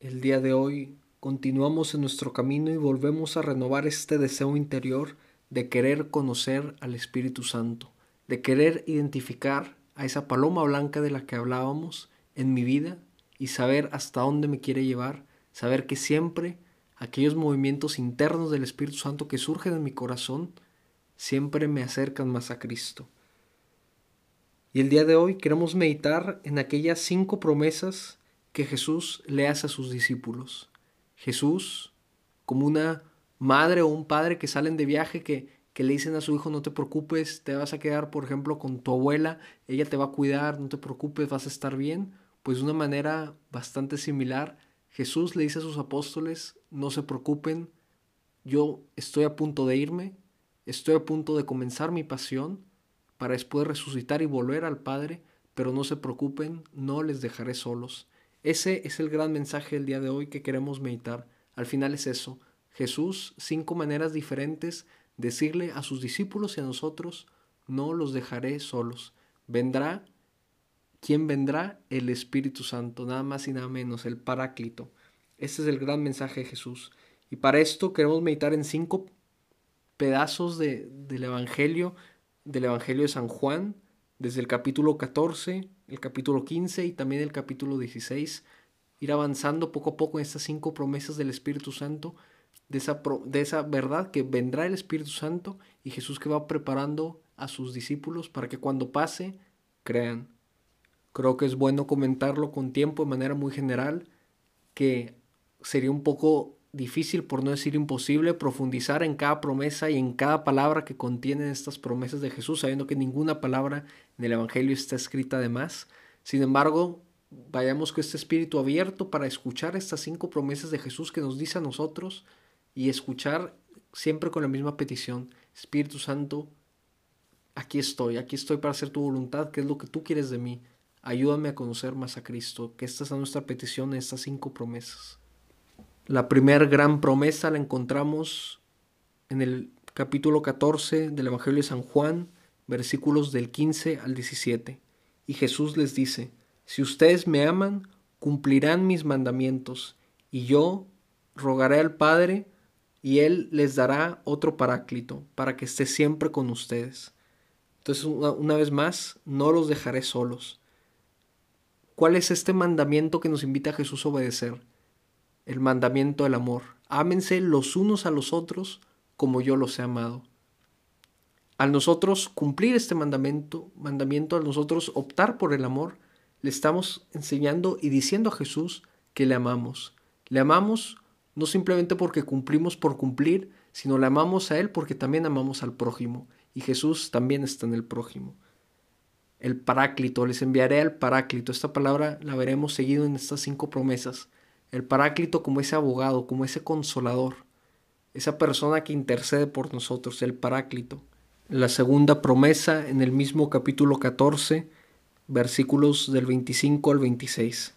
El día de hoy continuamos en nuestro camino y volvemos a renovar este deseo interior de querer conocer al Espíritu Santo, de querer identificar a esa paloma blanca de la que hablábamos en mi vida y saber hasta dónde me quiere llevar, saber que siempre aquellos movimientos internos del Espíritu Santo que surgen en mi corazón siempre me acercan más a Cristo. Y el día de hoy queremos meditar en aquellas cinco promesas que Jesús le hace a sus discípulos. Jesús, como una madre o un padre que salen de viaje, que, que le dicen a su hijo, no te preocupes, te vas a quedar, por ejemplo, con tu abuela, ella te va a cuidar, no te preocupes, vas a estar bien. Pues de una manera bastante similar, Jesús le dice a sus apóstoles, no se preocupen, yo estoy a punto de irme, estoy a punto de comenzar mi pasión para después resucitar y volver al Padre, pero no se preocupen, no les dejaré solos. Ese es el gran mensaje del día de hoy que queremos meditar. Al final es eso. Jesús, cinco maneras diferentes, decirle a sus discípulos y a nosotros, no los dejaré solos. Vendrá, ¿quién vendrá? El Espíritu Santo, nada más y nada menos, el Paráclito. Ese es el gran mensaje de Jesús. Y para esto queremos meditar en cinco pedazos de, del Evangelio, del Evangelio de San Juan, desde el capítulo 14, el capítulo 15 y también el capítulo 16, ir avanzando poco a poco en estas cinco promesas del Espíritu Santo, de esa, de esa verdad que vendrá el Espíritu Santo y Jesús que va preparando a sus discípulos para que cuando pase crean. Creo que es bueno comentarlo con tiempo de manera muy general, que sería un poco difícil, por no decir imposible, profundizar en cada promesa y en cada palabra que contienen estas promesas de Jesús, sabiendo que ninguna palabra en el Evangelio está escrita de más. Sin embargo, vayamos con este espíritu abierto para escuchar estas cinco promesas de Jesús que nos dice a nosotros y escuchar siempre con la misma petición. Espíritu Santo, aquí estoy, aquí estoy para hacer tu voluntad, que es lo que tú quieres de mí. Ayúdame a conocer más a Cristo, que esta es nuestra petición en estas cinco promesas. La primera gran promesa la encontramos en el capítulo 14 del Evangelio de San Juan, versículos del 15 al 17. Y Jesús les dice, si ustedes me aman, cumplirán mis mandamientos, y yo rogaré al Padre, y Él les dará otro paráclito, para que esté siempre con ustedes. Entonces, una, una vez más, no los dejaré solos. ¿Cuál es este mandamiento que nos invita a Jesús a obedecer? El mandamiento del amor. Ámense los unos a los otros como yo los he amado. Al nosotros cumplir este mandamiento, mandamiento, al nosotros optar por el amor, le estamos enseñando y diciendo a Jesús que le amamos. Le amamos no simplemente porque cumplimos por cumplir, sino le amamos a Él porque también amamos al prójimo. Y Jesús también está en el prójimo. El paráclito, les enviaré al paráclito. Esta palabra la veremos seguido en estas cinco promesas el Paráclito como ese abogado, como ese consolador, esa persona que intercede por nosotros, el Paráclito. La segunda promesa en el mismo capítulo 14, versículos del 25 al 26.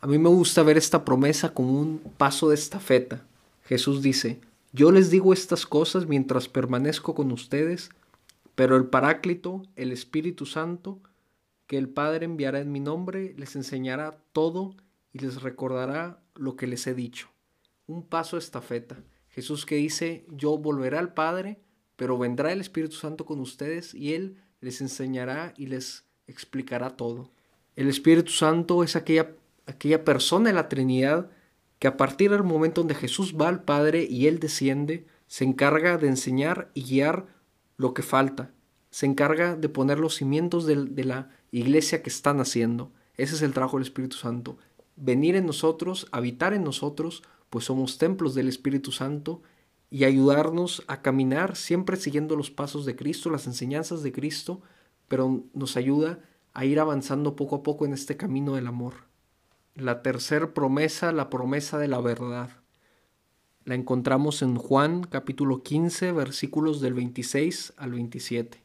A mí me gusta ver esta promesa como un paso de estafeta. Jesús dice, yo les digo estas cosas mientras permanezco con ustedes, pero el Paráclito, el Espíritu Santo, que el Padre enviará en mi nombre, les enseñará todo y les recordará lo que les he dicho. Un paso estafeta. Jesús que dice, yo volveré al Padre, pero vendrá el Espíritu Santo con ustedes y Él les enseñará y les explicará todo. El Espíritu Santo es aquella, aquella persona de la Trinidad que a partir del momento donde Jesús va al Padre y Él desciende, se encarga de enseñar y guiar lo que falta. Se encarga de poner los cimientos de, de la iglesia que están haciendo. Ese es el trabajo del Espíritu Santo venir en nosotros, habitar en nosotros, pues somos templos del Espíritu Santo y ayudarnos a caminar siempre siguiendo los pasos de Cristo, las enseñanzas de Cristo, pero nos ayuda a ir avanzando poco a poco en este camino del amor. La tercera promesa, la promesa de la verdad. La encontramos en Juan capítulo 15 versículos del 26 al 27.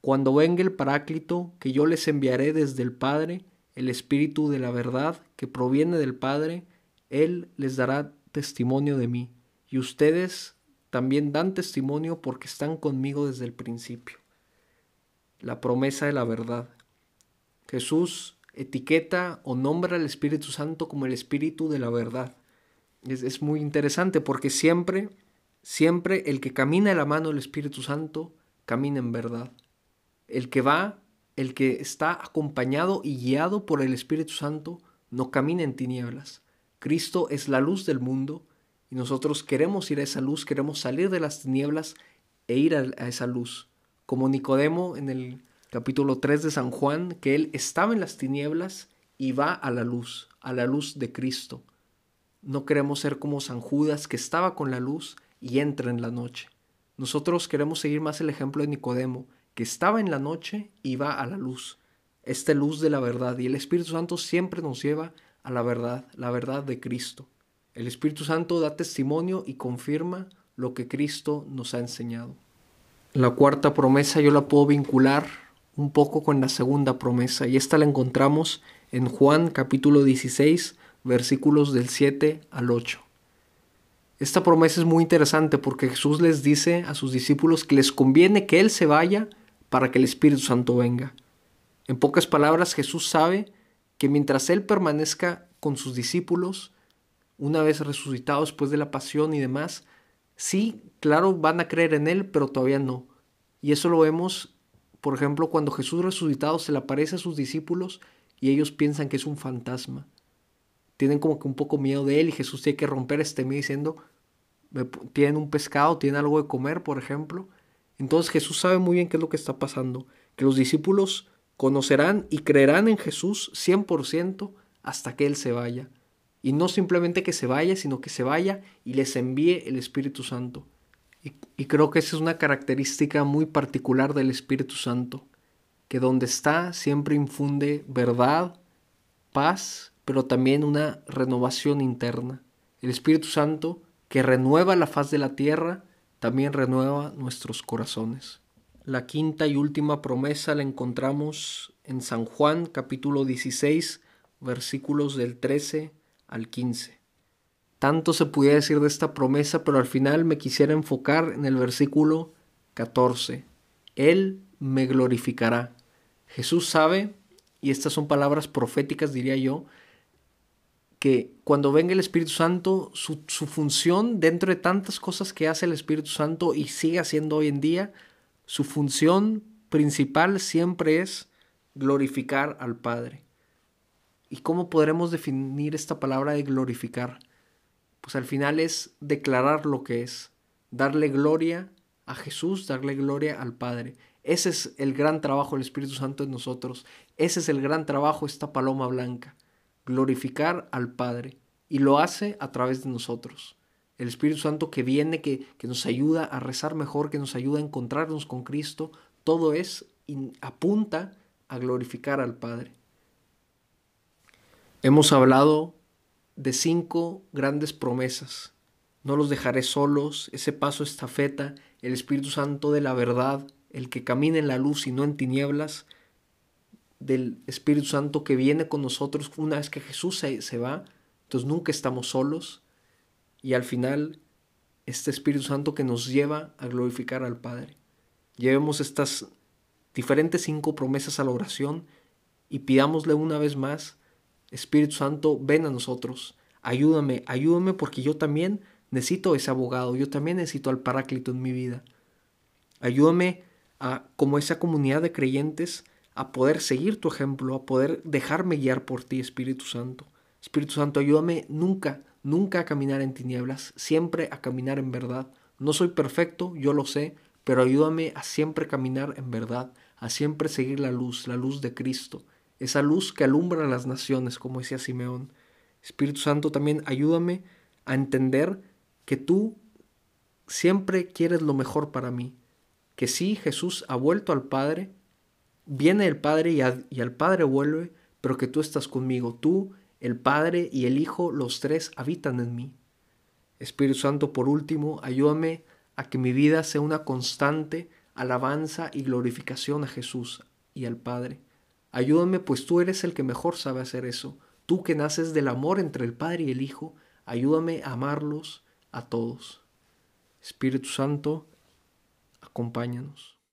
Cuando venga el Paráclito que yo les enviaré desde el Padre, el Espíritu de la verdad que proviene del Padre, Él les dará testimonio de mí, y ustedes también dan testimonio porque están conmigo desde el principio. La promesa de la verdad. Jesús etiqueta o nombra al Espíritu Santo como el Espíritu de la verdad. Es, muy interesante porque siempre, siempre el que camina de la mano del Espíritu Santo camina en verdad. El que va, el que está acompañado y guiado por el Espíritu Santo, no camina en tinieblas. Cristo es la luz del mundo y nosotros queremos ir a esa luz, queremos salir de las tinieblas e ir a, esa luz. Como Nicodemo en el capítulo 3 de San Juan, que él estaba en las tinieblas y va a la luz, a la luz de Cristo. No queremos ser como San Judas, que estaba con la luz y entra en la noche. Nosotros queremos seguir más el ejemplo de Nicodemo, que estaba en la noche y va a la luz, esta luz de la verdad. Y el Espíritu Santo siempre nos lleva a la verdad, la verdad de Cristo. El Espíritu Santo da testimonio y confirma lo que Cristo nos ha enseñado. La cuarta promesa yo la puedo vincular un poco con la segunda promesa y esta la encontramos en Juan capítulo 16 versículos del 7 al 8. Esta promesa es muy interesante porque Jesús les dice a sus discípulos que les conviene que Él se vaya para que el Espíritu Santo venga. En pocas palabras, Jesús sabe que mientras Él permanezca con sus discípulos, una vez resucitado después de la pasión y demás, sí, claro, van a creer en Él, pero todavía no. Y eso lo vemos, por ejemplo, cuando Jesús resucitado se le aparece a sus discípulos y ellos piensan que es un fantasma. Tienen como que un poco miedo de Él y Jesús tiene que romper este miedo diciendo, tienen un pescado, tienen algo de comer, por ejemplo. Entonces Jesús sabe muy bien qué es lo que está pasando, que los discípulos conocerán y creerán en Jesús 100% hasta que Él se vaya. Y no simplemente que se vaya, sino que se vaya y les envíe el Espíritu Santo. Y, y, creo que esa es una característica muy particular del Espíritu Santo, que donde está siempre infunde verdad, paz, pero también una renovación interna. El Espíritu Santo que renueva la faz de la tierra, también renueva nuestros corazones. La quinta y última promesa la encontramos en San Juan capítulo 16 versículos del 13 al 15. Tanto se pudiera decir de esta promesa, pero al final me quisiera enfocar en el versículo 14. Él me glorificará. Jesús sabe, y estas son palabras proféticas diría yo, que cuando venga el Espíritu Santo, su, función dentro de tantas cosas que hace el Espíritu Santo y sigue haciendo hoy en día, su función principal siempre es glorificar al Padre. ¿Y cómo podremos definir esta palabra de glorificar? Pues al final es declarar lo que es, darle gloria a Jesús, darle gloria al Padre. Ese es el gran trabajo del Espíritu Santo en nosotros. Ese es el gran trabajo, esta paloma blanca glorificar al Padre y lo hace a través de nosotros. El Espíritu Santo que viene, que, que nos ayuda a rezar mejor, que nos ayuda a encontrarnos con Cristo, todo es apunta a glorificar al Padre. Hemos hablado de cinco grandes promesas. No los dejaré solos, ese paso estafeta, el Espíritu Santo de la verdad, el que camina en la luz y no en tinieblas, del Espíritu Santo que viene con nosotros una vez que Jesús se, va. Entonces nunca estamos solos. Y al final, este Espíritu Santo que nos lleva a glorificar al Padre. Llevemos estas diferentes cinco promesas a la oración y pidámosle una vez más, Espíritu Santo, ven a nosotros, ayúdame, ayúdame porque yo también necesito ese abogado, yo también necesito al Paráclito en mi vida. Ayúdame a, como esa comunidad de creyentes, a poder seguir tu ejemplo, a poder dejarme guiar por ti, Espíritu Santo. Espíritu Santo, ayúdame nunca, nunca a caminar en tinieblas, siempre a caminar en verdad. No soy perfecto, yo lo sé, pero ayúdame a siempre caminar en verdad, a siempre seguir la luz, la luz de Cristo, esa luz que alumbra a las naciones, como decía Simeón. Espíritu Santo, también ayúdame a entender que tú siempre quieres lo mejor para mí, que sí, Jesús ha vuelto al Padre, Viene el Padre y, al Padre vuelve, pero que tú estás conmigo. Tú, el Padre y el Hijo, los tres habitan en mí. Espíritu Santo, por último, ayúdame a que mi vida sea una constante alabanza y glorificación a Jesús y al Padre. Ayúdame, pues tú eres el que mejor sabe hacer eso. Tú que naces del amor entre el Padre y el Hijo, ayúdame a amarlos a todos. Espíritu Santo, acompáñanos.